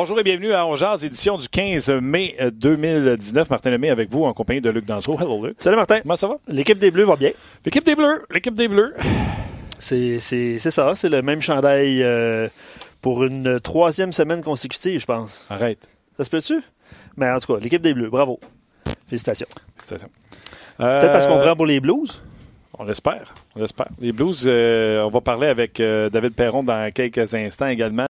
Bonjour et bienvenue à Ongeaz, édition du 15 mai euh, 2019. Martin Lemay avec vous en compagnie de Luc Danseau. Hello Luc. Salut Martin. Comment ça va? L'équipe des Bleus va bien. L'équipe des Bleus. L'équipe des Bleus. C'est ça. C'est le même chandail euh, pour une troisième semaine consécutive, je pense. Arrête. Ça se peut-tu? Mais en tout cas, l'équipe des Bleus, bravo. Félicitations. Félicitations. Peut-être parce qu'on euh, prend pour les Blues? On l'espère. On l'espère. Les Blues, on va parler avec David Perron dans quelques instants également.